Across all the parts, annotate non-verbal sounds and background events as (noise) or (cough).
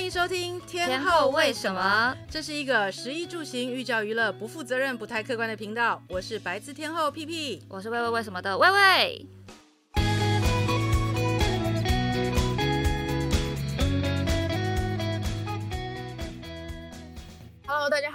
欢迎收听天，后为什么？这是一个食衣住行、寓教于乐、不负责任、不太客观的频道。我是白字天后屁屁，我是喂喂为什么的魏魏。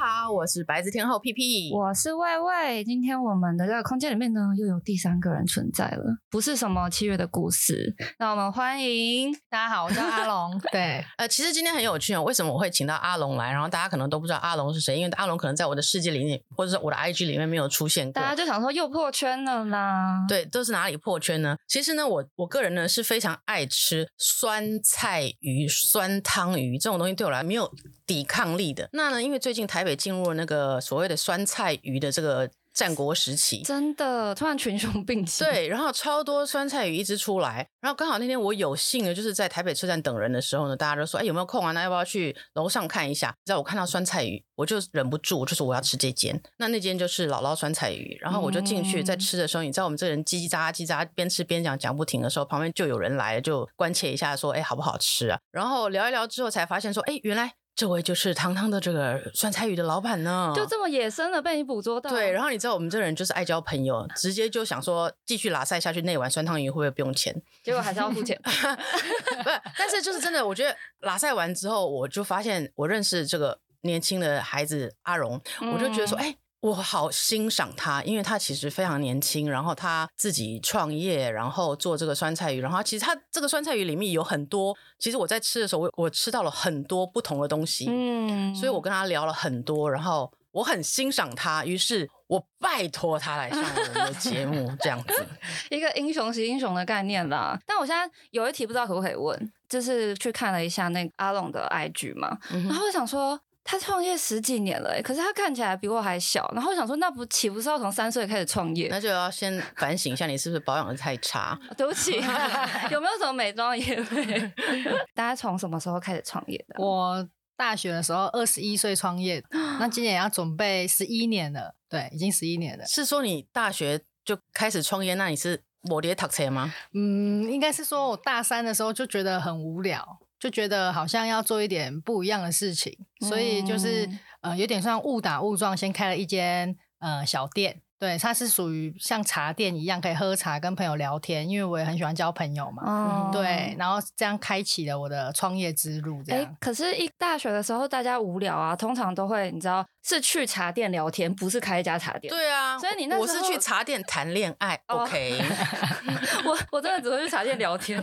好，我是白字天后屁屁，我是魏魏。今天我们的这个空间里面呢，又有第三个人存在了，不是什么七月的故事。那我们欢迎大家好，我叫阿龙。(laughs) 对，呃，其实今天很有趣哦。为什么我会请到阿龙来？然后大家可能都不知道阿龙是谁，因为阿龙可能在我的世界里面，或者是我的 IG 里面没有出现过。大家就想说又破圈了啦。对，都是哪里破圈呢？其实呢，我我个人呢是非常爱吃酸菜鱼、酸汤鱼这种东西，对我来没有抵抗力的。那呢，因为最近台北进入了那个所谓的酸菜鱼的这个战国时期，真的突然群雄并起。对，然后超多酸菜鱼一直出来，然后刚好那天我有幸的就是在台北车站等人的时候呢，大家都说，哎，有没有空啊？那要不要去楼上看一下？你知道我看到酸菜鱼，我就忍不住，就是我要吃这间。那那间就是姥姥酸菜鱼，然后我就进去，在吃的时候，嗯、你知道我们这人叽叽喳喳叽喳，边吃边讲讲不停的时候，旁边就有人来了，就关切一下说，哎，好不好吃啊？然后聊一聊之后才发现说，哎，原来。这位就是堂堂的这个酸菜鱼的老板呢，就这么野生的被你捕捉到。对，然后你知道我们这人就是爱交朋友，直接就想说继续拉赛下去，那碗酸汤鱼会不会不用钱？(laughs) 结果还是要付钱。(laughs) 不是，但是就是真的，我觉得拉赛完之后，我就发现我认识这个年轻的孩子阿荣，我就觉得说，哎、嗯。我好欣赏他，因为他其实非常年轻，然后他自己创业，然后做这个酸菜鱼，然后其实他这个酸菜鱼里面有很多，其实我在吃的时候，我我吃到了很多不同的东西，嗯，所以我跟他聊了很多，然后我很欣赏他，于是我拜托他来上我们的节目，(laughs) 这样子，一个英雄惜英雄的概念啦。但我现在有一题不知道可不可以问，就是去看了一下那个阿龙的 IG 嘛，嗯、然后我想说。他创业十几年了，可是他看起来比我还小。然后我想说，那不岂不是要从三岁开始创业？那就要先反省一下，你是不是保养的太差？对不起，(laughs) 有没有什么美妆业配？(laughs) 大家从什么时候开始创业的？我大学的时候二十一岁创业，那今年要准备十一年了。对，已经十一年了。是说你大学就开始创业？那你是摩羯读车吗？嗯，应该是说我大三的时候就觉得很无聊。就觉得好像要做一点不一样的事情，所以就是呃有点像误打误撞，先开了一间呃小店。对，它是属于像茶店一样，可以喝茶跟朋友聊天，因为我也很喜欢交朋友嘛。嗯，对，然后这样开启了我的创业之路。这样，欸，可是，一大学的时候大家无聊啊，通常都会你知道是去茶店聊天，不是开一家茶店。对啊，所以你那时候我是去茶店谈恋爱。哦，OK，(laughs) (laughs) 我我真的只会去茶店聊天，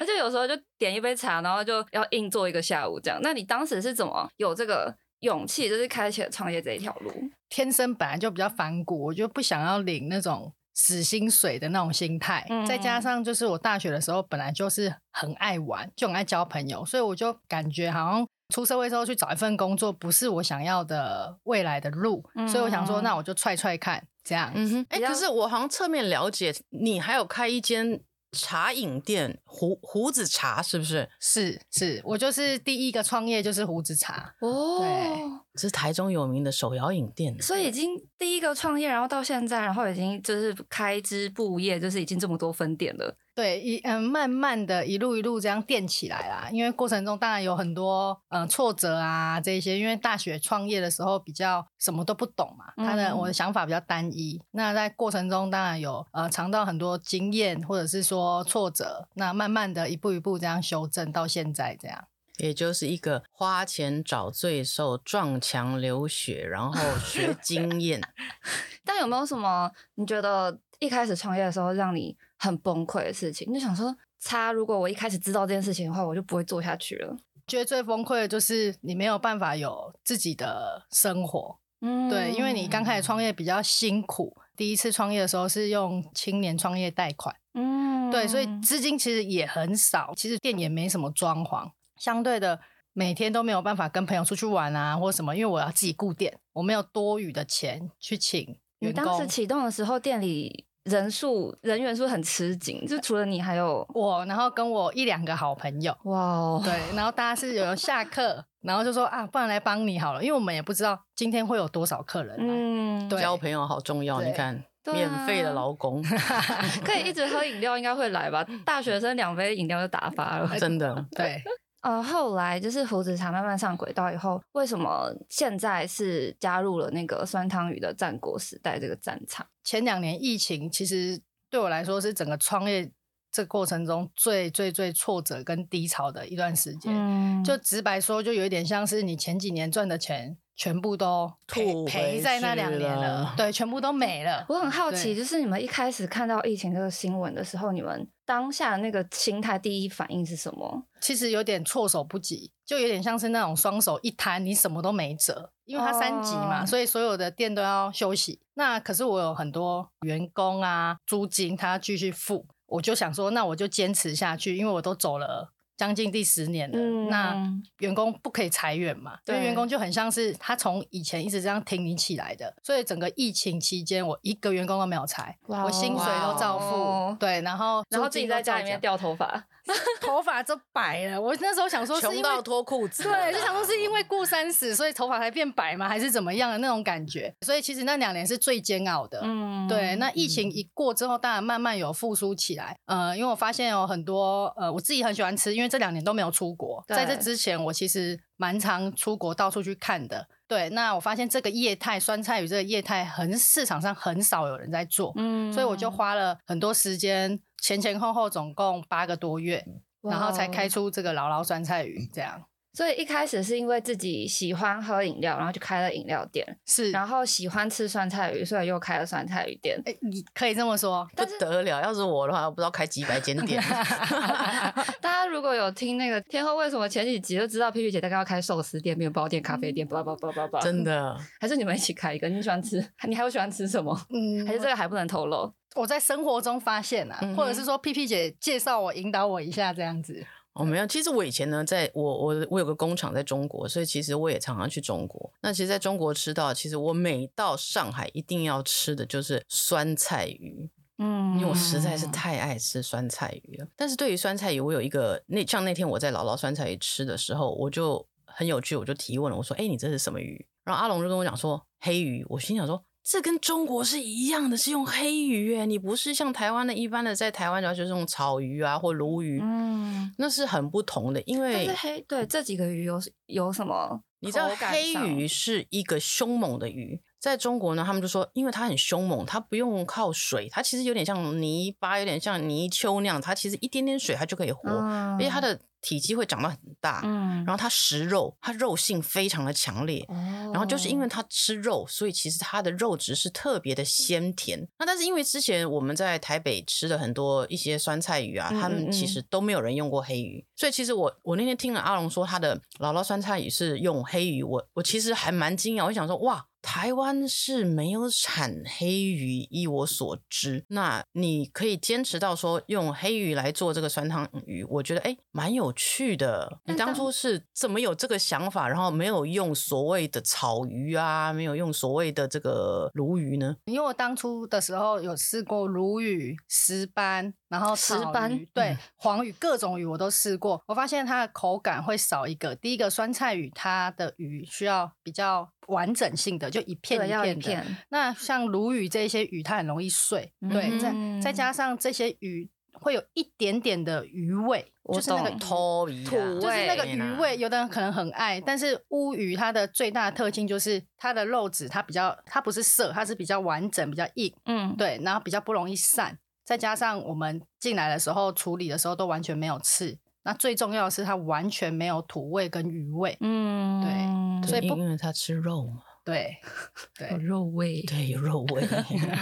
而且有时候就点一杯茶，然后就要硬坐一个下午这样。那你当时是怎么有这个？勇气就是开启了创业这一条路。天生本来就比较反骨，我就不想要领那种死薪水的那种心态。嗯。再加上就是我大学的时候本来就是很爱玩，就很爱交朋友，所以我就感觉好像出社会之后去找一份工作不是我想要的未来的路。嗯。所以我想说，那我就踹踹看，这样。嗯哼。哎，可是我好像侧面了解，你还有开一间。茶饮店胡胡子茶是不是？是是，我就是第一个创业就是胡子茶哦，是台中有名的手摇饮店，所以已经第一个创业，然后到现在，然后已经就是开枝布业，就是已经这么多分店了。对，一嗯，慢慢的一路一路这样垫起来啦。因为过程中当然有很多嗯挫折啊，这些。因为大学创业的时候比较什么都不懂嘛，他的、嗯、我的想法比较单一。那在过程中当然有呃尝到很多经验，或者是说挫折。那慢慢的一步一步这样修正到现在这样，也就是一个花钱找罪受，撞墙流血，然后学 (laughs) 经验。(laughs) 但有没有什么你觉得一开始创业的时候让你？很崩溃的事情，你就想说，擦如果我一开始知道这件事情的话，我就不会做下去了。觉得最崩溃的就是你没有办法有自己的生活，嗯，对，因为你刚开始创业比较辛苦，第一次创业的时候是用青年创业贷款，嗯，对，所以资金其实也很少，其实店也没什么装潢，相对的每天都没有办法跟朋友出去玩啊，或什么，因为我要自己顾店，我没有多余的钱去请。你当时启动的时候，店里。人数人员数很吃紧，就除了你还有我，然后跟我一两个好朋友。哇、wow，对，然后大家是有下课，然后就说啊，不然来帮你好了，因为我们也不知道今天会有多少客人。嗯，对，交朋友好重要，你看，免费的劳工，(laughs) 可以一直喝饮料，应该会来吧？大学生两杯饮料就打发了，真的。(laughs) 对，呃，后来就是胡子茶慢慢上轨道以后，为什么现在是加入了那个酸汤鱼的战国时代这个战场？前两年疫情其实对我来说是整个创业这个过程中最最最挫折跟低潮的一段时间。嗯，就直白说，就有一点像是你前几年赚的钱。全部都赔赔在那两年了，(laughs) 对，全部都没了。我很好奇，就是你们一开始看到疫情这个新闻的时候，你们当下的那个心态第一反应是什么？其实有点措手不及，就有点像是那种双手一摊，你什么都没辙，因为它三级嘛，oh. 所以所有的店都要休息。那可是我有很多员工啊，租金他要继续付，我就想说，那我就坚持下去，因为我都走了。将近第十年了，嗯、那员工不可以裁员嘛？对，员工就很像是他从以前一直这样挺你起来的，所以整个疫情期间，我一个员工都没有裁，我薪水都照付，对，然后然后自己在家里面掉头发。(laughs) 头发都白了，我那时候想说是因为，穷到脱裤子，对，就想说是因为过三十，所以头发才变白吗？还是怎么样的那种感觉？所以其实那两年是最煎熬的。嗯，对。那疫情一过之后，当然慢慢有复苏起来。呃，因为我发现有很多呃，我自己很喜欢吃，因为这两年都没有出国，在这之前我其实蛮常出国到处去看的。对，那我发现这个业态酸菜鱼这个业态很市场上很少有人在做，嗯，所以我就花了很多时间。前前后后总共八个多月，然后才开出这个姥姥酸菜鱼这样。所以一开始是因为自己喜欢喝饮料，然后就开了饮料店。是，然后喜欢吃酸菜鱼，所以又开了酸菜鱼店。哎，你可以这么说，不得了！要是我的话，我不知道开几百间店。(laughs) (laughs) 大家如果有听那个天后为什么前几集就知道皮皮姐大概要开寿司店、面包店、咖啡店，叭叭叭叭叭。真的？(laughs) 还是你们一起开一个？你喜欢吃？你还有喜欢吃什么？嗯，还是这个还不能透露？我在生活中发现啊，或者是说 P P 姐介绍我、引导我一下这样子。哦，没有，其实我以前呢，在我我我有个工厂在中国，所以其实我也常常去中国。那其实在中国吃到，其实我每到上海一定要吃的就是酸菜鱼，嗯，因为我实在是太爱吃酸菜鱼了。但是对于酸菜鱼，我有一个那像那天我在姥姥酸菜鱼吃的时候，我就很有趣，我就提问了，我说：“哎，你这是什么鱼？”然后阿龙就跟我讲说：“黑鱼。”我心想说。这跟中国是一样的，是用黑鱼诶，你不是像台湾的一般的，在台湾主要就是用草鱼啊或鲈鱼，嗯，那是很不同的。因为黑对这几个鱼有有什么？你知道黑鱼是一个凶猛的鱼，在中国呢，他们就说，因为它很凶猛，它不用靠水，它其实有点像泥巴，有点像泥鳅那样，它其实一点点水它就可以活，嗯、而且它的。体积会长得很大，嗯，然后它食肉，它肉性非常的强烈，哦，然后就是因为它吃肉，所以其实它的肉质是特别的鲜甜。那但是因为之前我们在台北吃的很多一些酸菜鱼啊，他们其实都没有人用过黑鱼，所以其实我我那天听了阿龙说他的姥姥酸菜鱼是用黑鱼，我我其实还蛮惊讶，我想说哇。台湾是没有产黑鱼，依我所知。那你可以坚持到说用黑鱼来做这个酸汤鱼，我觉得哎，蛮有趣的。你当初是怎么有这个想法，然后没有用所谓的草鱼啊，没有用所谓的这个鲈鱼呢？因为我当初的时候有试过鲈鱼、石斑，然后石斑，(laughs) 对，黄鱼，各种鱼我都试过。我发现它的口感会少一个。第一个酸菜鱼，它的鱼需要比较。完整性的就一片一片的，片那像鲈鱼这些鱼，它很容易碎，嗯、对，再再加上这些鱼会有一点点的鱼味，就是那个土味，就是那个鱼味，有的人可能很爱，但是乌鱼它的最大的特性就是它的肉质它比较，它不是涩，它是比较完整，比较硬，嗯，对，然后比较不容易散，再加上我们进来的时候处理的时候都完全没有刺。那最重要的是，它完全没有土味跟鱼味。嗯，对，所以因为它吃肉嘛。对，(laughs) 对，有肉味，对，有肉味。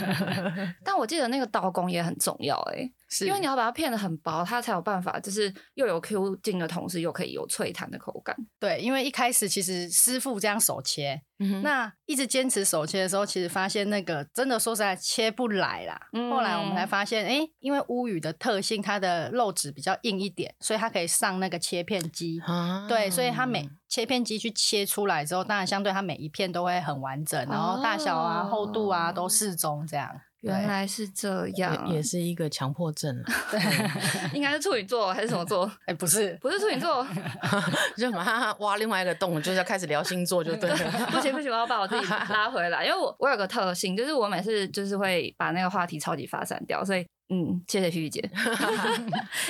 (laughs) 但我记得那个刀工也很重要，哎，是因为你要把它片的很薄，它才有办法，就是又有 Q 劲的同时，又可以有脆弹的口感。对，因为一开始其实师傅这样手切，嗯、那一直坚持手切的时候，其实发现那个真的说实在切不来啦。嗯、后来我们才发现，哎，因为乌鱼的特性，它的肉质比较硬一点，所以它可以上那个切片机。啊、对，所以它每切片机去切出来之后，当然相对它每一片都会很完整，然后大小啊、厚度啊都适中，这样。原来是这样，也是一个强迫症。(laughs) 对，应该是处女座还是什么座？哎，不是，不是处女座，(laughs) 就马上挖另外一个洞，就是要开始聊星座，就对了。(laughs) 不行不行，我要把我自己拉回来，因为我我有个特性，就是我每次就是会把那个话题超级发散掉，所以。嗯，谢谢皮皮姐。(laughs)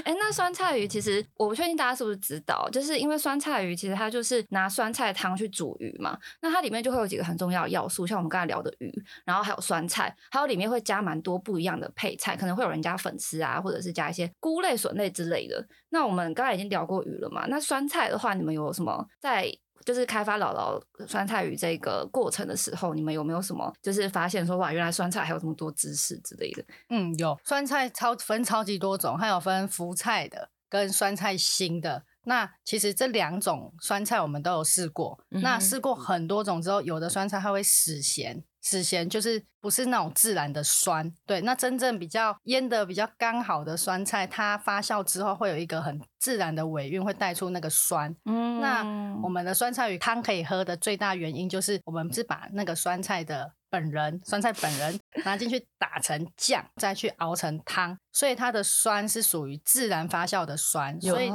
哎、欸，那酸菜鱼其实我不确定大家是不是知道，就是因为酸菜鱼其实它就是拿酸菜汤去煮鱼嘛，那它里面就会有几个很重要的要素，像我们刚才聊的鱼，然后还有酸菜，还有里面会加蛮多不一样的配菜，可能会有人加粉丝啊，或者是加一些菇类、笋类之类的。那我们刚才已经聊过鱼了嘛？那酸菜的话，你们有什么在？就是开发姥姥酸菜鱼这个过程的时候，你们有没有什么就是发现说哇，原来酸菜还有这么多知识之类的？嗯，有酸菜超分超级多种，还有分福菜的跟酸菜心的。那其实这两种酸菜我们都有试过。嗯、那试过很多种之后，有的酸菜它会死咸。死咸就是不是那种自然的酸，对。那真正比较腌的比较刚好的酸菜，它发酵之后会有一个很自然的尾韵，会带出那个酸。嗯，那我们的酸菜鱼汤可以喝的最大原因，就是我们是把那个酸菜的本人，酸菜本人 (laughs) 拿进去打成酱，再去熬成汤，所以它的酸是属于自然发酵的酸，所以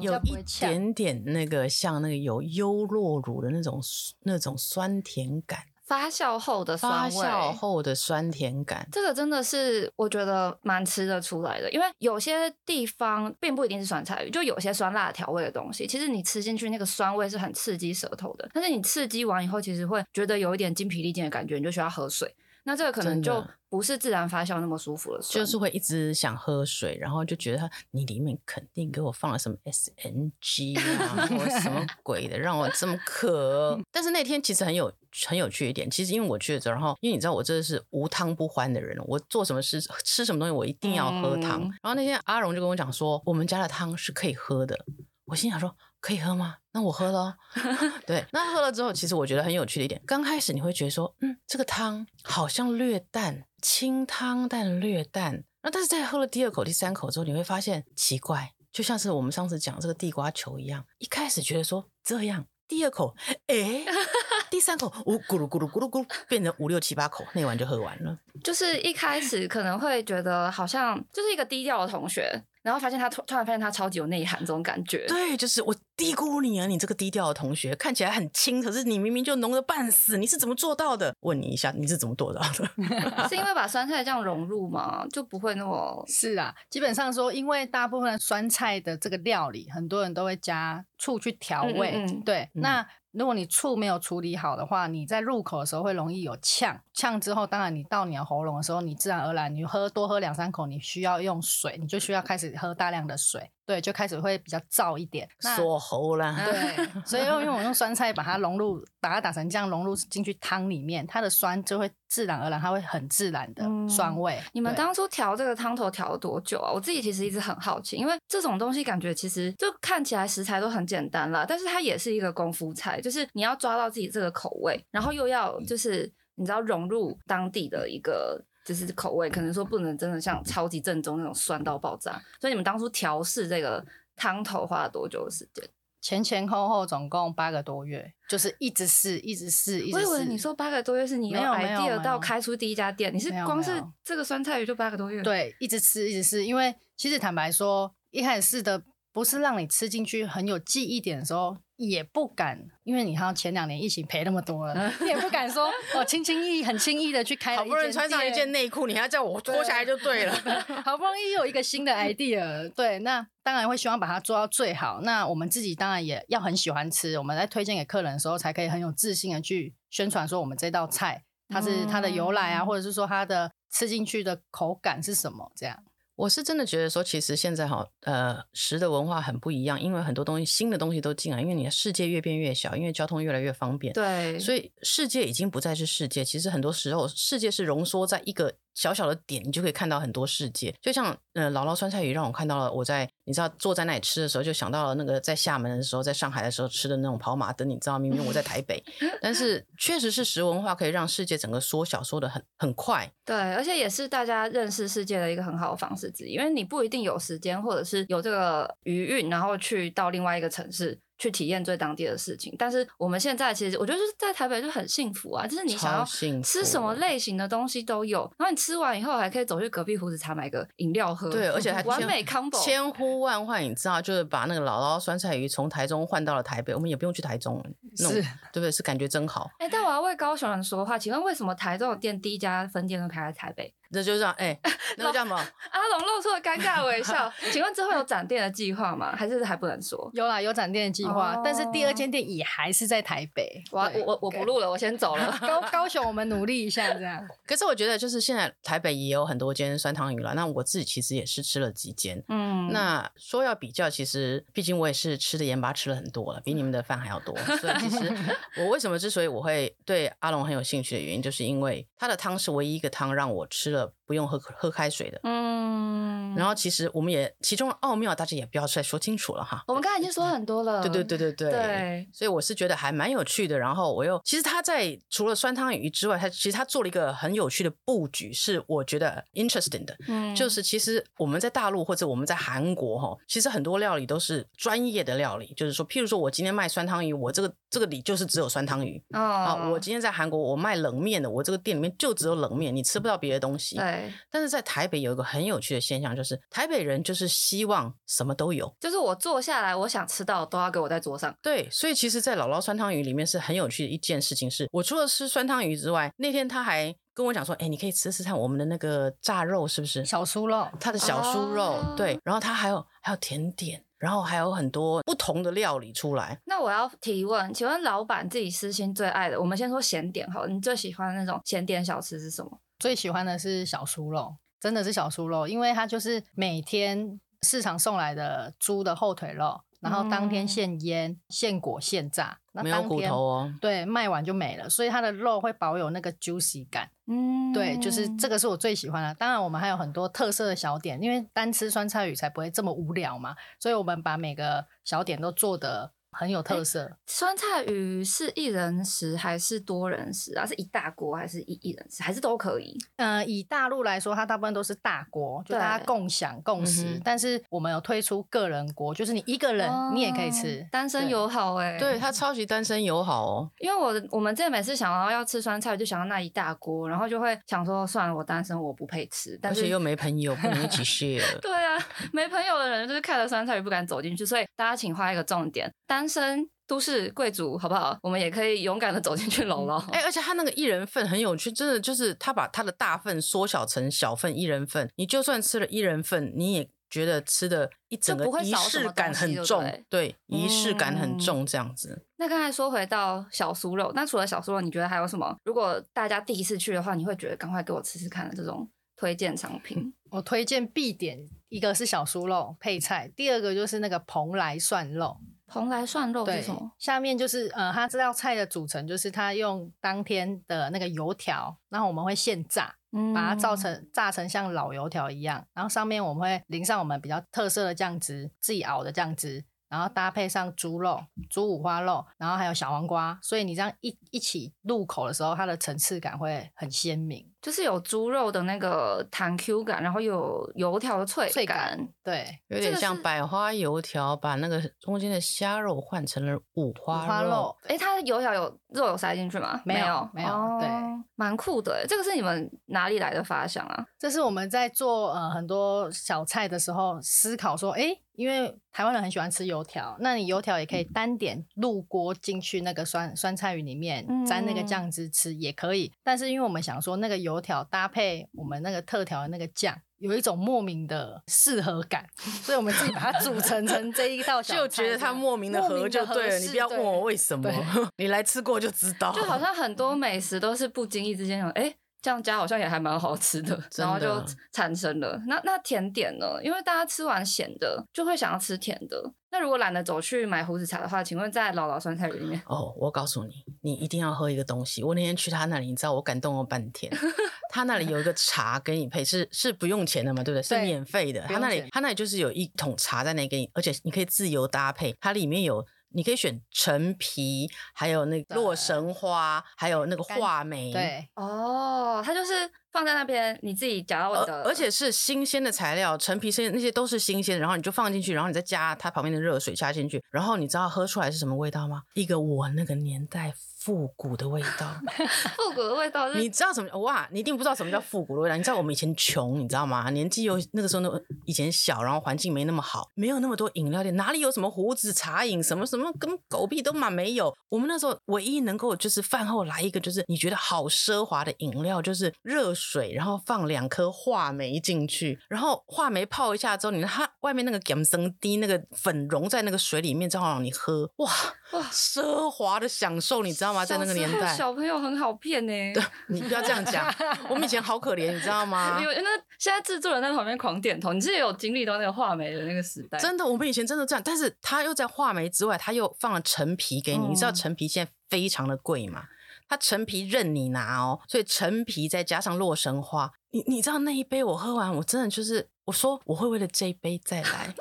有一点点那个像那个有优酪乳的那种那种酸甜感。发酵后的酸味，发酵后的酸甜感，这个真的是我觉得蛮吃得出来的。因为有些地方并不一定是酸菜鱼，就有些酸辣调味的东西，其实你吃进去那个酸味是很刺激舌头的。但是你刺激完以后，其实会觉得有一点精疲力尽的感觉，你就需要喝水。那这个可能就不是自然发酵那么舒服了，就是会一直想喝水，然后就觉得它你里面肯定给我放了什么 SNG 啊，或什么 (laughs) 鬼的，让我这么渴。但是那天其实很有很有趣一点，其实因为我去了之后，然后因为你知道我真的是无汤不欢的人，我做什么事吃什么东西我一定要喝汤。嗯、然后那天阿荣就跟我讲说，我们家的汤是可以喝的。我心想说，可以喝吗？那我喝了。(laughs) 对，那喝了之后，其实我觉得很有趣的一点，刚开始你会觉得说，嗯，这个汤好像略淡，清汤但略淡。那但是在喝了第二口、第三口之后，你会发现奇怪，就像是我们上次讲这个地瓜球一样，一开始觉得说这样，第二口，哎，(laughs) 第三口，呜咕噜咕噜咕噜咕噜，变成五六七八口，那碗就喝完了。就是一开始可能会觉得好像就是一个低调的同学。然后发现他突突然发现他超级有内涵，这种感觉。对，就是我低估你啊！你这个低调的同学看起来很轻，可是你明明就浓的半死，你是怎么做到的？问你一下，你是怎么做到的？(laughs) 是因为把酸菜这样融入吗？就不会那么 (laughs)…… 是啊，基本上说，因为大部分酸菜的这个料理，很多人都会加醋去调味。嗯嗯嗯对，嗯、那。如果你醋没有处理好的话，你在入口的时候会容易有呛，呛之后，当然你到你的喉咙的时候，你自然而然你喝多喝两三口，你需要用水，你就需要开始喝大量的水。对，就开始会比较燥一点，锁喉啦。对，所以用用我用酸菜把它融入，把它打成这样融入进去汤里面，它的酸就会自然而然，它会很自然的酸味。嗯、你们当初调这个汤头调了多久啊？我自己其实一直很好奇，因为这种东西感觉其实就看起来食材都很简单啦，但是它也是一个功夫菜，就是你要抓到自己这个口味，然后又要就是你知道融入当地的一个。就是口味，可能说不能真的像超级正宗那种酸到爆炸，所以你们当初调试这个汤头花了多久的时间？前前后后总共八个多月，就是一直试，一直试，一直试。我以为你说八个多月是你有 idea 到开出第一家店，你是光是这个酸菜鱼就八个多月？对，一直吃，一直试，因为其实坦白说，一开始试的不是让你吃进去很有记忆点的时候。也不敢，因为你看前两年疫情赔那么多了，你也不敢说我，(laughs) 轻轻易易、很轻易的去开。好不容易穿上一件内裤，你还要叫我脱下来就对了。(laughs) 好不容易有一个新的 idea，对，那当然会希望把它做到最好。那我们自己当然也要很喜欢吃，我们在推荐给客人的时候，才可以很有自信的去宣传说我们这道菜它是它的由来啊，嗯、或者是说它的吃进去的口感是什么这样。我是真的觉得说，其实现在哈，呃，食的文化很不一样，因为很多东西新的东西都进来，因为你的世界越变越小，因为交通越来越方便，对，所以世界已经不再是世界，其实很多时候世界是浓缩在一个。小小的点，你就可以看到很多世界。就像呃，姥姥酸菜鱼让我看到了，我在你知道坐在那里吃的时候，就想到了那个在厦门的时候，在上海的时候吃的那种跑马灯。你知道，明明我在台北，(laughs) 但是确实是食文化可以让世界整个缩小，缩得很很快。对，而且也是大家认识世界的一个很好的方式之一，因为你不一定有时间，或者是有这个余韵，然后去到另外一个城市。去体验最当地的事情，但是我们现在其实我觉得就是在台北就很幸福啊，就是你想要吃什么类型的东西都有，然后你吃完以后还可以走去隔壁胡子茶买个饮料喝，对，而且还完美 combo，千呼万唤，你知道，就是把那个姥姥酸菜鱼从台中换到了台北，我们也不用去台中，是，对不对？是感觉真好。哎，但我要为高雄人说话，请问为什么台中的店第一家分店都开在台北？那就这样，哎、(laughs) 欸，那个叫什么？阿龙露出了尴尬的微笑。(laughs) 请问之后有展店的计划吗？还是还不能说？有啦，有展店的计划，哦、但是第二间店也还是在台北。我我我不录了，我先走了。(laughs) 高高雄，我们努力一下，这样。可是我觉得，就是现在台北也有很多间酸汤鱼了。那我自己其实也是吃了几间。嗯。那说要比较，其实毕竟我也是吃的盐巴吃了很多了，比你们的饭还要多。所以其实我为什么之所以我会对阿龙很有兴趣的原因，就是因为他的汤是唯一一个汤让我吃了。不用喝喝开水的，嗯，然后其实我们也其中的奥妙，大家也不要再说清楚了哈。我们刚才已经说很多了，对对对对对，对，所以我是觉得还蛮有趣的。然后我又其实他在除了酸汤鱼之外，他其实他做了一个很有趣的布局，是我觉得 interesting 的，嗯，就是其实我们在大陆或者我们在韩国哈，其实很多料理都是专业的料理，就是说，譬如说我今天卖酸汤鱼，我这个这个里就是只有酸汤鱼。哦，啊，我今天在韩国我卖冷面的，我这个店里面就只有冷面，你吃不到别的东西，对。但是在台北有一个很有趣的现象，就是台北人就是希望什么都有，就是我坐下来，我想吃到都要给我在桌上。对，所以其实，在姥姥酸汤鱼里面是很有趣的一件事情是，是我除了吃酸汤鱼之外，那天他还跟我讲说，哎，你可以吃吃看我们的那个炸肉，是不是小酥肉？他的小酥肉，哦、对，然后他还有还有甜点，然后还有很多不同的料理出来。那我要提问，请问老板自己私心最爱的，我们先说咸点好，你最喜欢的那种咸点小吃是什么？最喜欢的是小酥肉。真的是小酥肉，因为它就是每天市场送来的猪的后腿肉，然后当天现腌、嗯、现裹、现炸，没有骨头哦。对，卖完就没了，所以它的肉会保有那个 juicy 感。嗯，对，就是这个是我最喜欢的。当然，我们还有很多特色的小点，因为单吃酸菜鱼才不会这么无聊嘛，所以我们把每个小点都做得。很有特色。酸菜鱼是一人食还是多人食啊？是一大锅还是一一人食？还是都可以？呃，以大陆来说，它大部分都是大锅，就大家共享共食。嗯、但是我们有推出个人锅，就是你一个人你也可以吃，哦、单身友好哎、欸。对，它超级单身友好哦。因为我我们这每次想要要吃酸菜，就想到那一大锅，然后就会想说，算了，我单身我不配吃，但是又没朋友，不能一起 (laughs) share。对啊，没朋友的人就是看了酸菜鱼不敢走进去，所以大家请画一个重点。单身都市贵族，好不好？我们也可以勇敢的走进去姥姥。哎、欸，而且他那个一人份很有趣，真的就是他把他的大份缩小成小份一人份。你就算吃了一人份，你也觉得吃的一整个仪式感很重，对，仪式感很重这样子。嗯、那刚才说回到小酥肉，那除了小酥肉，你觉得还有什么？如果大家第一次去的话，你会觉得赶快给我吃吃看的这种推荐商品？(laughs) 我推荐必点一个是小酥肉配菜，第二个就是那个蓬莱蒜肉。蓬莱涮肉是什么？下面就是呃，它这道菜的组成就是它用当天的那个油条，然后我们会现炸，嗯、把它造成炸成像老油条一样，然后上面我们会淋上我们比较特色的酱汁，自己熬的酱汁。然后搭配上猪肉、猪五花肉，然后还有小黄瓜，所以你这样一一起入口的时候，它的层次感会很鲜明，就是有猪肉的那个弹 Q 感，然后又有油条的脆感，脆感，对，有点像百花油条，把那个中间的虾肉换成了五花肉。五花肉，哎，它的油条有肉有塞进去吗？没有，没有，哦、对，蛮酷的。这个是你们哪里来的发想啊？这是我们在做呃很多小菜的时候思考说，哎。因为台湾人很喜欢吃油条，那你油条也可以单点入锅进去那个酸酸菜鱼里面沾那个酱汁吃也可以。但是因为我们想说那个油条搭配我们那个特调的那个酱，有一种莫名的适合感，所以我们自己把它组成 (laughs) 成这一道小菜，就觉得它莫名的合就对了。你不要问我为什么，(laughs) 你来吃过就知道。就好像很多美食都是不经意之间有哎。这样加好像也还蛮好吃的，(laughs) 然后就产生了。那那甜点呢？因为大家吃完咸的，就会想要吃甜的。那如果懒得走去买胡子茶的话，请问在姥姥酸菜鱼里面？哦，我告诉你，你一定要喝一个东西。我那天去他那里，你知道我感动了半天。(laughs) 他那里有一个茶给你配，是是不用钱的嘛？对不对？是免费的。他那里他那里就是有一桶茶在那给你，而且你可以自由搭配。它里面有。你可以选陈皮，还有那个洛神花，还有那个话梅。对，哦，它就是放在那边，你自己夹到我的，而且是新鲜的材料，陈皮、是那些都是新鲜的，然后你就放进去，然后你再加它旁边的热水加进去，然后你知道喝出来是什么味道吗？一个我那个年代。复古的味道，(laughs) 复古的味道，你知道什么？哇，你一定不知道什么叫复古的味道。你知道我们以前穷，你知道吗？年纪又那个时候那以前小，然后环境没那么好，没有那么多饮料店，哪里有什么胡子茶饮什么什么，跟狗屁都嘛没有。我们那时候唯一能够就是饭后来一个，就是你觉得好奢华的饮料，就是热水，然后放两颗话梅进去，然后话梅泡一下之后，你它外面那个咸生滴那个粉融在那个水里面，正好让你喝，哇哇，奢华的享受，你知道吗？在那个年代，小朋友很好骗呢。对，你不要这样讲，我们以前好可怜，你知道吗？(laughs) 有那现在制作人在旁边狂点头，你是有经历到那个画眉的那个时代。真的，我们以前真的这样，但是他又在画眉之外，他又放了陈皮给你。嗯、你知道陈皮现在非常的贵吗？他陈皮任你拿哦，所以陈皮再加上洛神花，你你知道那一杯我喝完，我真的就是。我说我会为了这一杯再来，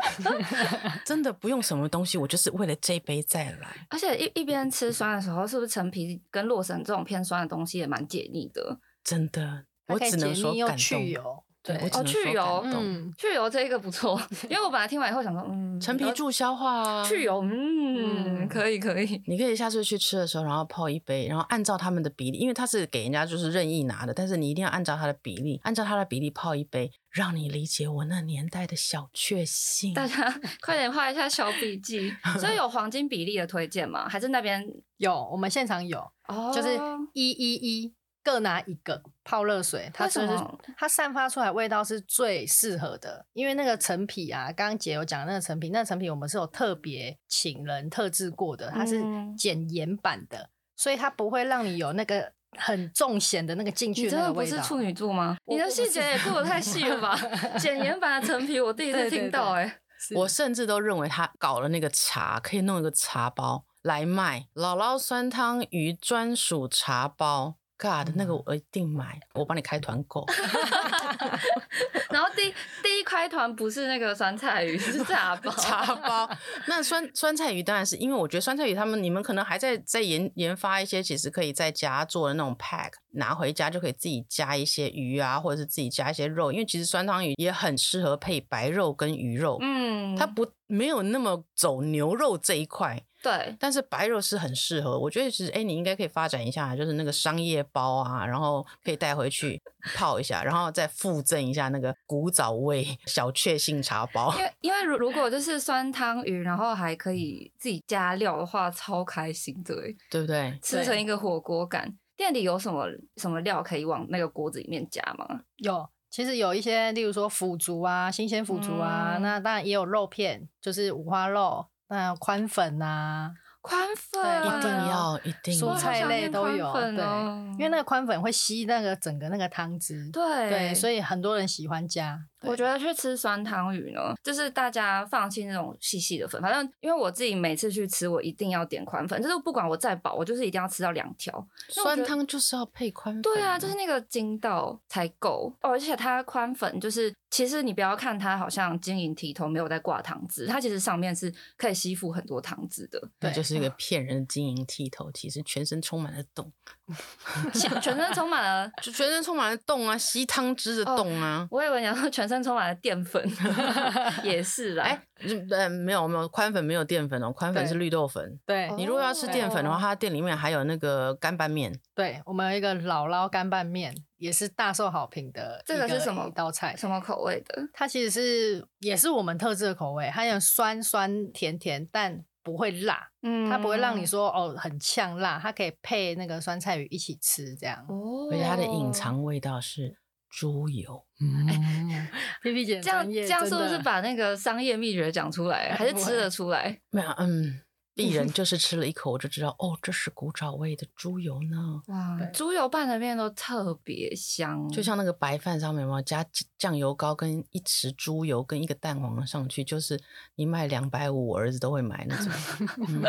(laughs) 真的不用什么东西，我就是为了这一杯再来。而且一一边吃酸的时候，是不是陈皮跟洛神这种偏酸的东西也蛮解腻的？真的，我只能说感动。对，哦，去油，嗯，去油这一个不错，因为我本来听完以后想说，嗯，陈皮助消化啊，去油，嗯，可以可以，你可以下次去吃的时候，然后泡一杯，然后按照他们的比例，因为他是给人家就是任意拿的，但是你一定要按照他的比例，按照他的比例泡一杯，让你理解我那年代的小确幸。大家快点画一下小笔记，(laughs) 所以有黄金比例的推荐吗？还是那边有？我们现场有，哦，就是一一一。各拿一个泡热水，它是它散发出来味道是最适合的，因为那个陈皮啊，刚刚姐有讲那个陈皮，那个陈皮我们是有特别请人特制过的，它是减盐版的，所以它不会让你有那个很重咸的那个进去的那个味道。你真的不是处女座吗？你的细节也过得太细了吧？(laughs) 减盐版的陈皮我第一次听到，欸，哎，我甚至都认为他搞了那个茶，可以弄一个茶包来卖，姥姥酸汤鱼专属茶包。God，那个我一定买，我帮你开团购。(laughs) 然后第第一开团不是那个酸菜鱼，是茶包。(laughs) 茶包。那酸酸菜鱼当然是因为我觉得酸菜鱼他们你们可能还在在研研发一些，其实可以在家做的那种 pack，拿回家就可以自己加一些鱼啊，或者是自己加一些肉，因为其实酸汤鱼也很适合配白肉跟鱼肉。嗯，它不没有那么走牛肉这一块。对，但是白肉是很适合，我觉得其实哎，你应该可以发展一下，就是那个商业包啊，然后可以带回去 (laughs) 泡一下，然后再附赠一下那个古早味 (laughs) 小确幸茶包。因为因为如如果就是酸汤鱼，然后还可以自己加料的话，超开心的，对不对？吃成一个火锅感。店里有什么什么料可以往那个锅子里面加吗？有，其实有一些，例如说腐竹啊，新鲜腐竹啊，嗯、那当然也有肉片，就是五花肉。那宽粉呐，宽粉一定要，一定要，蔬菜类都有，对，因为那个宽粉会吸那个整个那个汤汁，对，对，所以很多人喜欢加。我觉得去吃酸汤鱼呢，就是大家放弃那种细细的粉。反正因为我自己每次去吃，我一定要点宽粉，就是不管我再饱，我就是一定要吃到两条。酸汤就是要配宽粉。对啊，就是那个筋道才够。哦，而且它宽粉就是，其实你不要看它好像晶莹剔透，没有在挂汤汁，它其实上面是可以吸附很多汤汁的。对，就是一个骗人的晶莹剔透，其实全身充满了洞。(laughs) 全身充满了，(laughs) 就全身充满了洞啊，吸汤汁的洞啊。哦，我以为你要说全身充满了淀粉，(laughs) 也是啦。哎，呃，没有没有，宽粉没有淀粉哦，宽粉是绿豆粉。对，你如果要吃淀粉的话，它店里面还有那个干拌面。对，我们有一个姥姥干拌面，也是大受好评的。这个是什么一道菜？什么口味的？它其实是也是我们特制的口味，它有酸酸甜甜，但不会辣。嗯，它不会让你说哦很呛辣，它可以配那个酸菜鱼一起吃这样。哦，而且它的隐藏味道是。猪油，(laughs) 嗯，皮皮姐，这样这样是不是把那个商业秘诀讲出来，(laughs) 还是吃得出来？没有，嗯。(laughs) 鄙人就是吃了一口，我就知道哦，这是古早味的猪油呢。哇，猪油拌的面都特别香，就像那个白饭上面嘛，加酱油膏跟一匙猪油跟一个蛋黄上去，就是你卖两百五，我儿子都会买那种。(laughs) 嗯、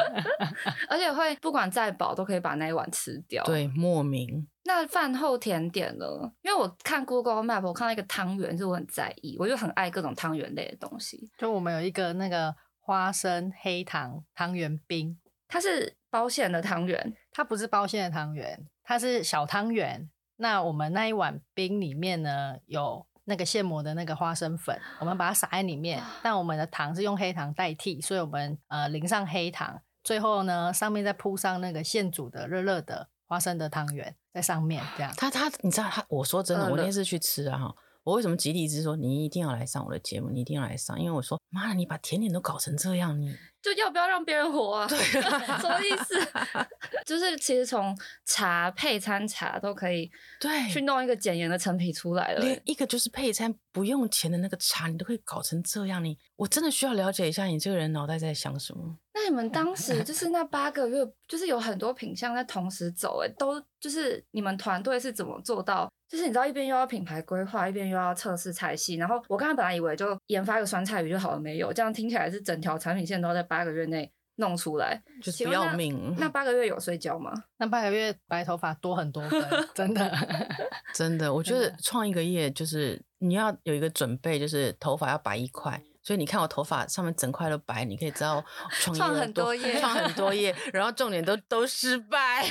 而且会不管再饱都可以把那一碗吃掉。对，莫名。那饭后甜点呢？因为我看 Google Map，我看到一个汤圆，是我很在意，我就很爱各种汤圆类的东西。就我们有一个那个。花生黑糖汤圆冰，它是包馅的汤圆，它不是包馅的汤圆，它是小汤圆，那我们那一碗冰里面呢，有那个现磨的那个花生粉，我们把它撒在里面。但我们的糖是用黑糖代替，所以我们呃淋上黑糖，最后呢上面再铺上那个现煮的热热的花生的汤圆在上面，这样。他他，你知道他？我说真的，我那天是去吃啊哈。我为什么极力之说你一定要来上我的节目？你一定要来上，因为我说妈的，你把甜点都搞成这样，你就要不要让别人活啊？(laughs) 对，什么意思？(laughs) 就是其实从茶配餐茶都可以对去弄一个减盐的成品出来了。连一个就是配餐不用钱的那个茶，你都可以搞成这样，你我真的需要了解一下你这个人脑袋在想什么。那你们当时就是那八个月，就是有很多品相在同时走，哎，都就是你们团队是怎么做到？就是你知道，一边又要品牌规划，一边又要测试菜系。然后我刚才本来以为就研发一个酸菜鱼就好了，没有，这样听起来是整条产品线都要在八个月内弄出来，就是不要命。那八个月有睡觉吗？(laughs) 那八个月白头发多很多分，真的，(laughs) 真的。我觉得创一个业就是你要有一个准备，就是头发要白一块。所以你看我头发上面整块都白，你可以知道 (laughs) 创业创很多业，(laughs) 创很多业，然后重点都 (laughs) 都失败。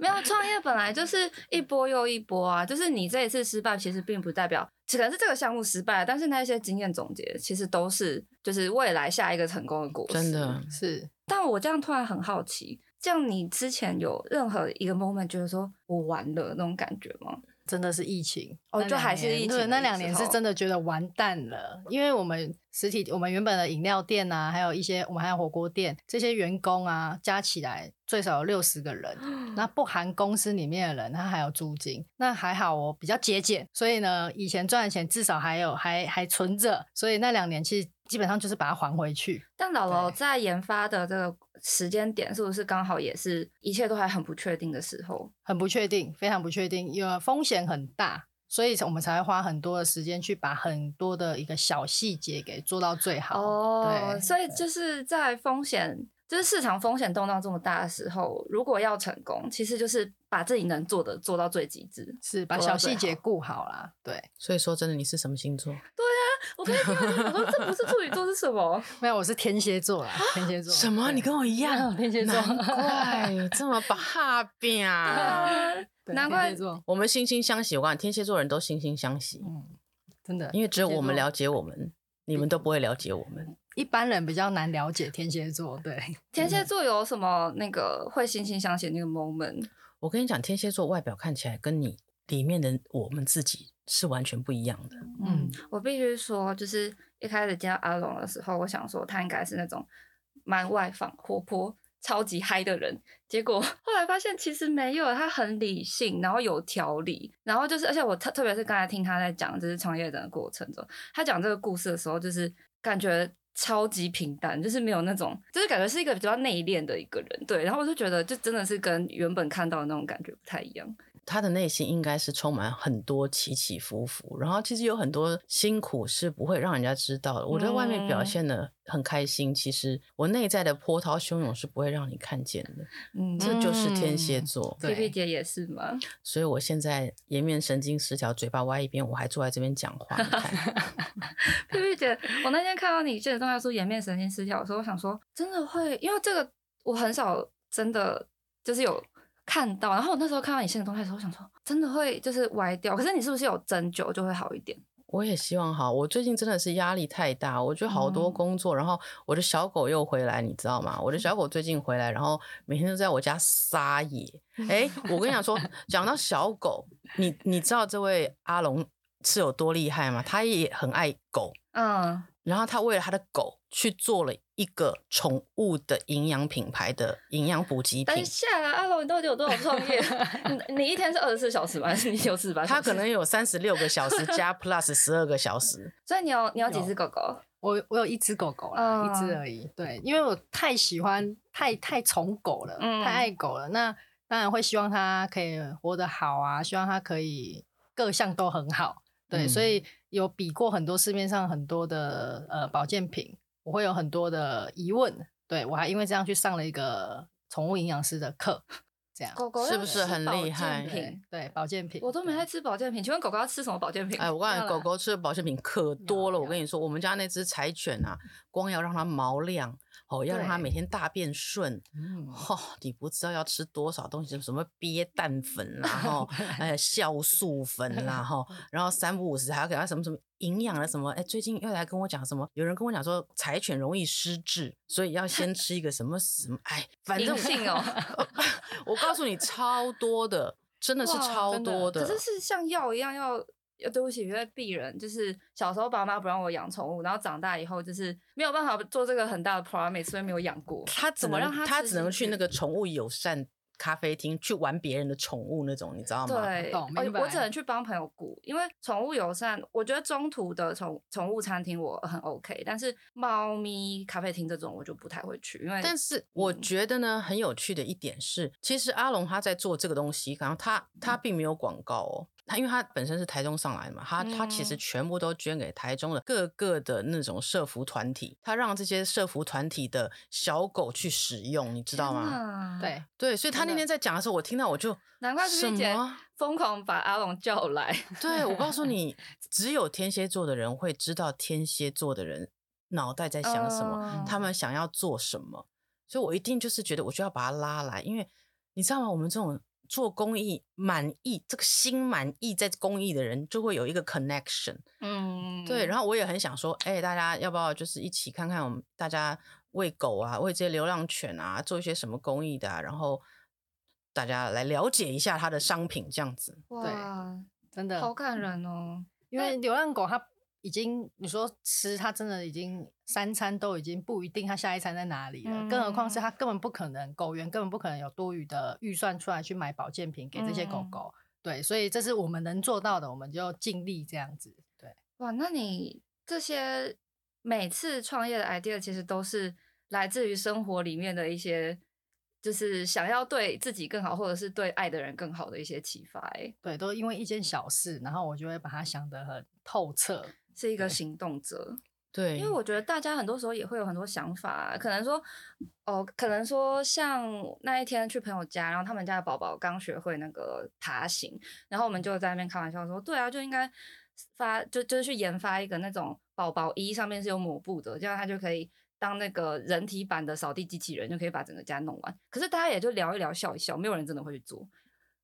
没有创业本来就是一波又一波啊，就是你这一次失败，其实并不代表可能是这个项目失败，但是那些经验总结其实都是就是未来下一个成功的果实。真的是。但我这样突然很好奇，这样你之前有任何一个 moment 觉得说我完了那种感觉吗？真的是疫情哦，就还是疫情。对，那两年是真的觉得完蛋了，因为我们实体，我们原本的饮料店啊，还有一些我们还有火锅店，这些员工啊，加起来最少有六十个人，(gasps) 那不含公司里面的人，他还有租金。那还好我比较节俭，所以呢，以前赚的钱至少还有还还存着，所以那两年其实基本上就是把它还回去。但姥姥在研发的这个。时间点是不是刚好也是一切都还很不确定的时候？很不确定，非常不确定，因为风险很大，所以我们才会花很多的时间去把很多的一个小细节给做到最好。哦，对，所以就是在风险，就是市场风险动荡这么大的时候，如果要成功，其实就是把自己能做的做到最极致，是把小细节顾好啦。对，所以说真的，你是什么星座？对啊。我跟你说，我说这不是处女座是什么？(laughs) 没有，我是天蝎座啦。天蝎座什么？你跟我一样，(laughs) 天蝎座。难怪这么把哈变啊！(laughs) 难怪我们惺惺相惜。我跟你讲，天蝎座人都惺惺相惜。嗯，真的，因为只有我们了解我们，你们都不会了解我们。一般人比较难了解天蝎座。对，(laughs) 天蝎座有什么那个会惺惺相惜那个 moment？我跟你讲，天蝎座外表看起来跟你里面的我们自己。是完全不一样的。嗯，我必须说，就是一开始见到阿龙的时候，我想说他应该是那种蛮外放、活泼、超级嗨的人。结果后来发现其实没有，他很理性，然后有条理，然后就是，而且我特特别是刚才听他在讲就是创业的过程中，他讲这个故事的时候，就是感觉超级平淡，就是没有那种，就是感觉是一个比较内敛的一个人。对，然后我就觉得，就真的是跟原本看到的那种感觉不太一样。他的内心应该是充满很多起起伏伏，然后其实有很多辛苦是不会让人家知道的。我在外面表现的很开心，其实我内在的波涛汹涌是不会让你看见的。嗯，这就是天蝎座。皮皮姐也是吗？所以我现在颜面神经失调，嘴巴歪一边，我还坐在这边讲话。皮皮 (laughs) 姐，我那天看到你现实动态说颜面神经失调的时候，我想说真的会，因为这个我很少真的就是有。看到，然后我那时候看到你现实动态的时候，我想说真的会就是歪掉。可是你是不是有针灸就会好一点？我也希望好。我最近真的是压力太大，我觉得好多工作，嗯、然后我的小狗又回来，你知道吗？我的小狗最近回来，然后每天都在我家撒野。哎，我跟你讲说，讲到小狗，你你知道这位阿龙是有多厉害吗？他也很爱狗，嗯，然后他为了他的狗去做了。一个宠物的营养品牌的营养补给品。等一下啊，阿龙，你到底有多少创业？你你一天是二十四小时吗？还 (laughs) 是你有四十八？他可能有三十六个小时加 (laughs) plus 十二个小时。所以你有你有几只狗狗？我我有一只狗狗啦，一只而已。对，因为我太喜欢太太宠狗了，太爱狗了。那当然会希望它可以活得好啊，希望它可以各项都很好。对，所以有比过很多市面上很多的呃保健品。我会有很多的疑问，对，我还因为这样去上了一个宠物营养师的课，这样狗狗是不是很厉害？对，保健品，我都没在吃保健品。请问狗狗要吃什么保健品？哎，我告诉你，狗狗吃的保健品可多了。我跟你说，我们家那只柴犬啊，光要让它毛亮。哦，要让它每天大便顺，嗯，哦，你不知道要吃多少东西，什么鳖蛋粉啦，(laughs) 然后哎酵素粉啦，哈，(laughs) 然后三不五时还要给它什么什么营养的什么，哎，最近又来跟我讲什么，有人跟我讲说柴犬容易失智，所以要先吃一个什么什么，哎，反正性哦，(laughs) 我告诉你，超多的，真的是超多的，可是是像药一样要。对不起，因为鄙人就是小时候爸妈不让我养宠物，然后长大以后就是没有办法做这个很大的 promise，所以没有养过。他怎么让他？他只能去那个宠物友善咖啡厅去玩别人的宠物那种，你知道吗？对，懂，明白。我只能去帮朋友顾，因为宠物友善，我觉得中途的宠宠物餐厅我很 OK，但是猫咪咖啡厅这种我就不太会去，因为但是我觉得呢，很有趣的一点是，其实阿龙他在做这个东西，然后他他并没有广告哦。他因为他本身是台中上来的嘛，他他其实全部都捐给台中的各个的那种社福团体，他让这些社福团体的小狗去使用，你知道吗？对对，所以他那天在讲的时候，我听到我就难怪师姐疯狂把阿龙叫来。对，我告诉你，(laughs) 只有天蝎座的人会知道天蝎座的人脑袋在想什么，他们想要做什么，所以我一定就是觉得我就要把他拉来，因为你知道吗？我们这种。做公益满意，这个心满意在公益的人就会有一个 connection，嗯，对。然后我也很想说，哎、欸，大家要不要就是一起看看我们大家喂狗啊，喂这些流浪犬啊，做一些什么公益的啊，然后大家来了解一下它的商品这样子。哇，对，真的好感人哦，因为流浪狗它。已经你说吃，它真的已经三餐都已经不一定，他下一餐在哪里了？嗯、更何况是他根本不可能，狗园根本不可能有多余的预算出来去买保健品给这些狗狗。嗯、对，所以这是我们能做到的，我们就尽力这样子。对，哇，那你这些每次创业的 idea 其实都是来自于生活里面的一些，就是想要对自己更好，或者是对爱的人更好的一些启发。哎，对，都因为一件小事，然后我就会把它想得很透彻。是一个行动者，对，因为我觉得大家很多时候也会有很多想法，可能说，哦，可能说像那一天去朋友家，然后他们家的宝宝刚学会那个爬行，然后我们就在那边开玩笑说，对啊，就应该发，就就是去研发一个那种宝宝衣，上面是有抹布的，这样他就可以当那个人体版的扫地机器人，就可以把整个家弄完。可是大家也就聊一聊，笑一笑，没有人真的会去做。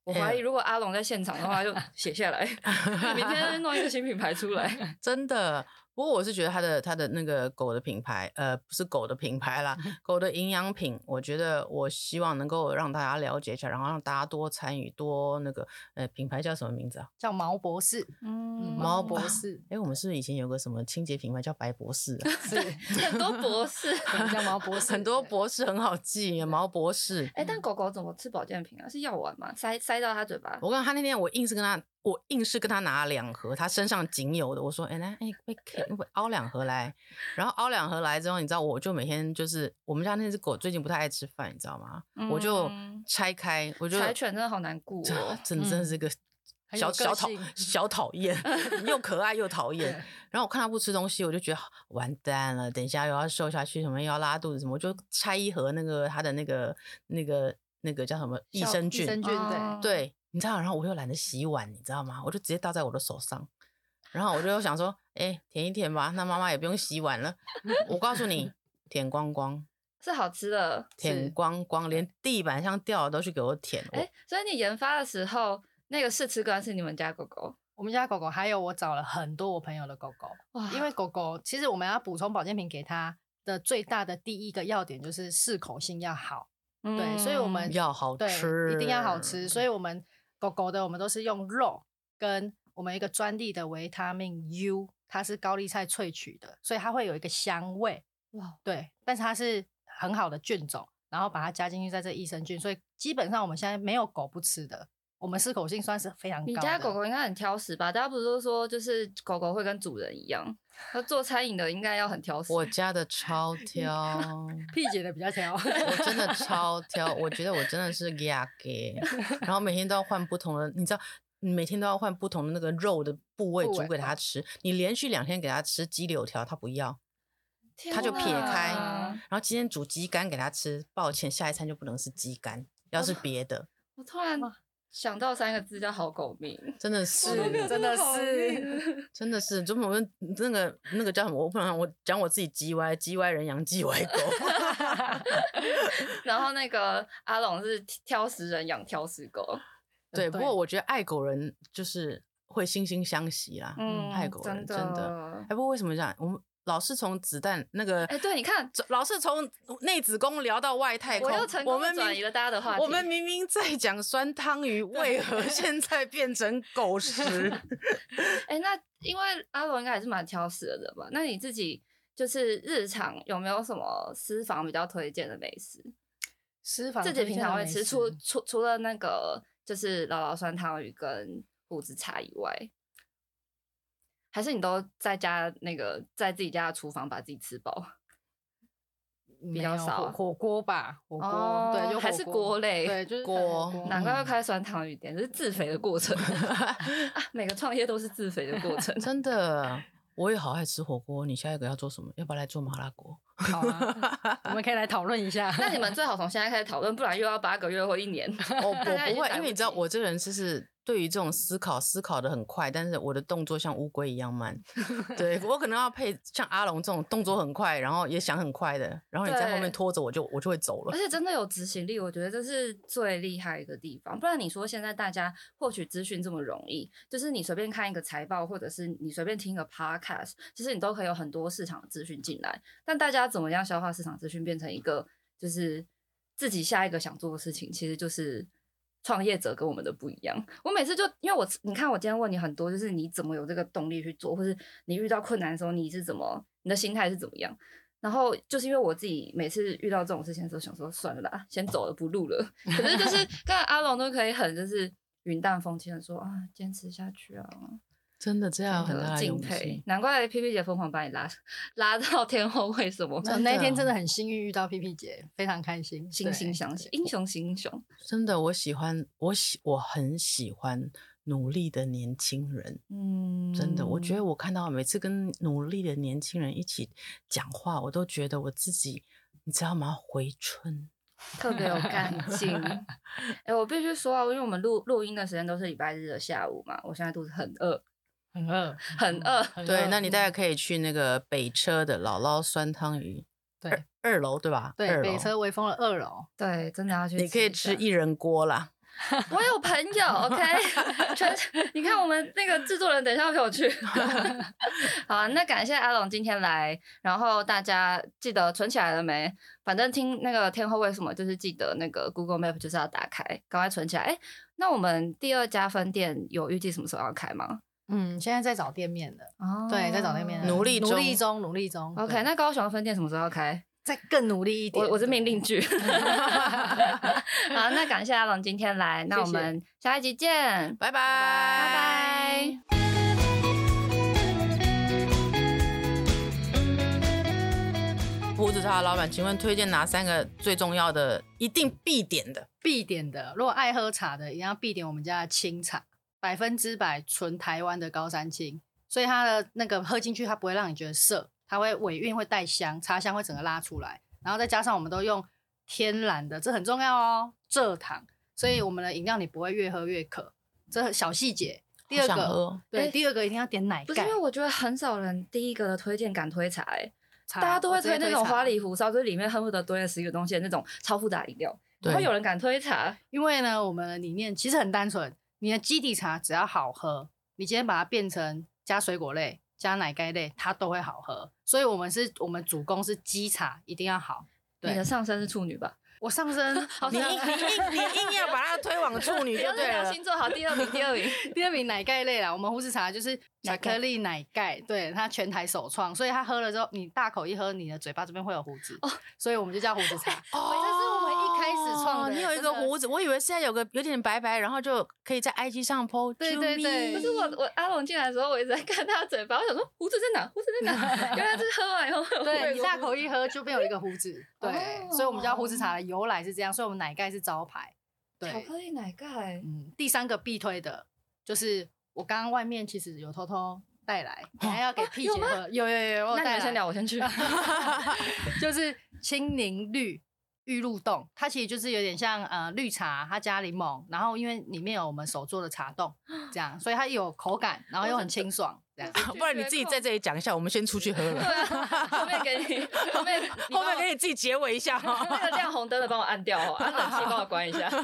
我怀疑，如果阿龙在现场的话，就写下来 (laughs) (laughs) 明天弄一个新品牌出来，真的。不过我是觉得它的它的那个狗的品牌，呃，不是狗的品牌啦，(laughs) 狗的营养品，我觉得我希望能够让大家了解一下，然后让大家多参与，多那个，呃，品牌叫什么名字啊？叫毛博士。嗯，毛博士。哎，我们是不是以前有个什么清洁品牌叫白博士啊？(laughs) 是，很多博士，(laughs) 叫毛博士，很多博士很好记，毛博士。哎，但狗狗怎么吃保健品啊？是药丸吗？塞塞到它嘴巴？我跟他那天我硬是跟他。我硬是跟他拿了两盒，他身上仅有的。我说：“哎、欸，来，哎、欸，会凹两盒来。”然后凹两盒来之后，你知道，我就每天就是我们家那只狗最近不太爱吃饭，你知道吗？嗯、我就拆开，我就柴犬真的好难顾哦，(laughs) 真的真的是个小、嗯、小讨小讨厌，(laughs) 又可爱又讨厌。然后我看它不吃东西，我就觉得完蛋了，等一下又要瘦下去，什么又要拉肚子什么，我就拆一盒那个它的那个那个那个叫什么益生菌，益生菌对。你知道，然后我又懒得洗碗，你知道吗？我就直接倒在我的手上，然后我就想说，哎、欸，舔一舔吧，那妈妈也不用洗碗了。我告诉你，舔光光 (laughs) 是好吃的，舔光光，连地板上掉的都去给我舔。哎、欸，所以你研发的时候，那个试吃官是你们家狗狗？我们家狗狗，还有我找了很多我朋友的狗狗。哇，因为狗狗其实我们要补充保健品给它的最大的第一个要点就是适口性要好，嗯、对，所以我们要好吃，一定要好吃，所以我们。狗狗的我们都是用肉跟我们一个专利的维他命 U，它是高丽菜萃取的，所以它会有一个香味。哇，对，但是它是很好的菌种，然后把它加进去在这益生菌，所以基本上我们现在没有狗不吃的。我们适口性算是非常高。你家狗狗应该很挑食吧？大家不是都说就是狗狗会跟主人一样，它做餐饮的应该要很挑食。我家的超 (laughs) 挑，(laughs) 屁姐的比较挑。我真的超挑，我觉得我真的是亚给，然后每天都要换不同的，你知道，每天都要换不同的那个肉的部位煮给它吃。你连续两天给它吃鸡柳条，它不要，它就撇开。然后今天煮鸡肝给它吃，抱歉，下一餐就不能是鸡肝，要是别的。我突然想到三个字叫好狗命，真的是，真的是，(laughs) 真的是，就我们那个那个叫什么？我不能我讲我自己叽歪叽歪人养叽歪狗。(laughs) 然后那个阿龙是挑食人养挑食狗。对，不过我觉得爱狗人就是会惺惺相惜啦。嗯，爱狗人真的。哎，不过为什么这样？我们。老是从子弹那个，哎，对，你看，老是从内子宫聊到外太空，我又成功转移了大家的话题。我们明明在讲酸汤鱼，为 (laughs) 何现在变成狗食？(laughs) 哎，那因为阿龙应该还是蛮挑食的人吧？那你自己就是日常有没有什么私房比较推荐的美食？私房自己平常会吃，除除除了那个就是姥姥酸汤鱼跟胡子茶以外。还是你都在家那个在自己家的厨房把自己吃饱，(laughs) 比较少火锅吧，火锅、哦、对，就还是锅类，对，就是锅。难怪要开酸汤鱼店，这是自肥的过程 (laughs) 啊！每个创业都是自肥的过程，(laughs) 真的。我也好爱吃火锅，你下一个要做什么？要不要来做麻辣锅？好啊，我们可以来讨论一下。那你们最好从现在开始讨论，不然又要八个月或一年。我我不会，因为你知道我这个人就是。对于这种思考，思考的很快，但是我的动作像乌龟一样慢。(laughs) (laughs) 对，我可能要配像阿龙这种动作很快，然后也想很快的，然后你在后面拖着我就我就会走了。而且真的有执行力，我觉得这是最厉害的地方。不然你说现在大家获取资讯这么容易，就是你随便看一个财报，或者是你随便听一个 podcast，其实你都可以有很多市场资讯进来。但大家怎么样消化市场资讯，变成一个就是自己下一个想做的事情，其实就是。创业者跟我们的不一样，我每次就因为我你看我今天问你很多，就是你怎么有这个动力去做，或是你遇到困难的时候你是怎么，你的心态是怎么样？然后就是因为我自己每次遇到这种事情的时候，想说算了啦，先走了不录了。可是就是 (laughs) 跟阿龙都可以很就是云淡风轻的说啊，坚持下去啊。真的这样很敬佩，难怪 P P 姐疯狂把你拉 (laughs) 拉到天后，为什么？那天真的很幸运遇到 P P 姐，非常开心，惺惺相惜，英雄惜英雄。真的，我喜欢，我喜，我很喜欢努力的年轻人。嗯，真的，我觉得我看到每次跟努力的年轻人一起讲话，我都觉得我自己，你知道吗？回春，特别有干劲。(laughs) 哎、欸，我必须说啊，因为我们录录音的时间都是礼拜日的下午嘛，我现在肚子很饿。很饿，很饿。(laughs) 对，那你大概可以去那个北车的姥姥酸汤鱼，对，二二楼对吧？对，北车微风的二楼。对，真的要去。你可以吃一人锅啦。(laughs) 我有朋友，(laughs) OK，全，你看我们那个制作人，等一下要陪我去。好，那感谢阿龙今天来，然后大家记得存起来了没？反正听那个天后为什么，就是记得那个 Google Map 就是要打开，赶快存起来。哎，那我们第二家分店有预计什么时候要开吗？嗯，现在在找店面的哦，对，在找店面，努力努力中，努力中。OK，那高雄的分店什么时候要开？再更努力一点。我我是命令句。(laughs) 好，那感谢阿龙今天来，那我们下一集见，拜拜，拜拜。胡子茶的老板，请问推荐哪三个最重要的、一定必点的？必点的，如果爱喝茶的，一定要必点我们家的清茶。百分之百纯台湾的高山青，所以它的那个喝进去，它不会让你觉得涩，它会尾韵会带香，茶香会整个拉出来，然后再加上我们都用天然的，这很重要哦，蔗糖，所以我们的饮料你不会越喝越渴，这小细节。第二个，对，欸、第二个一定要点奶盖。不是因为我觉得很少人第一个的推荐敢推茶，哎，大家都会推那种花里胡哨，就是里面恨不得堆了十个东西的那种超复杂饮料，不会有人敢推茶，因为呢，我们的理念其实很单纯。你的基底茶只要好喝，你今天把它变成加水果类、加奶盖类，它都会好喝。所以，我们是，我们主攻是基茶，一定要好。对。你的上身是处女吧？我上身，(laughs) 你硬你硬你硬要把它推往处女就对了。星座好，第二名，第二名，(laughs) 第二名奶盖类啦。我们胡子茶就是巧克力奶盖，对，它全台首创，所以它喝了之后，你大口一喝，你的嘴巴这边会有胡子，哦，所以我们就叫胡子茶。(laughs) 哦，这是我们一开始创的。你有一个胡子，我以为现在有个有点白白，然后就可以在 IG 上 po。对对对。可是我我阿龙进来的时候，我一直在看他的嘴巴，我想说胡子在哪？胡子在哪？原来是喝完以后，对你大口一喝就变有一个胡子。(laughs) 对，所以我们叫胡子茶的由来是这样，所以。我们奶盖是招牌，对，巧克力奶盖。嗯，第三个必推的就是我刚刚外面其实有偷偷带来，还要给 P 姐喝。有有有，有，那你先聊，我先去。(laughs) 就是青柠绿玉露冻，它其实就是有点像呃绿茶，它加柠檬，然后因为里面有我们手做的茶冻，这样，所以它有口感，然后又很清爽。这样，不然你自己在这里讲一下，我们先出去喝了。后面给你，后面 (laughs) 后面给你自己结尾一下哦。(laughs) 那个亮红灯的帮我按掉哦，按冷气帮我关一下。(laughs)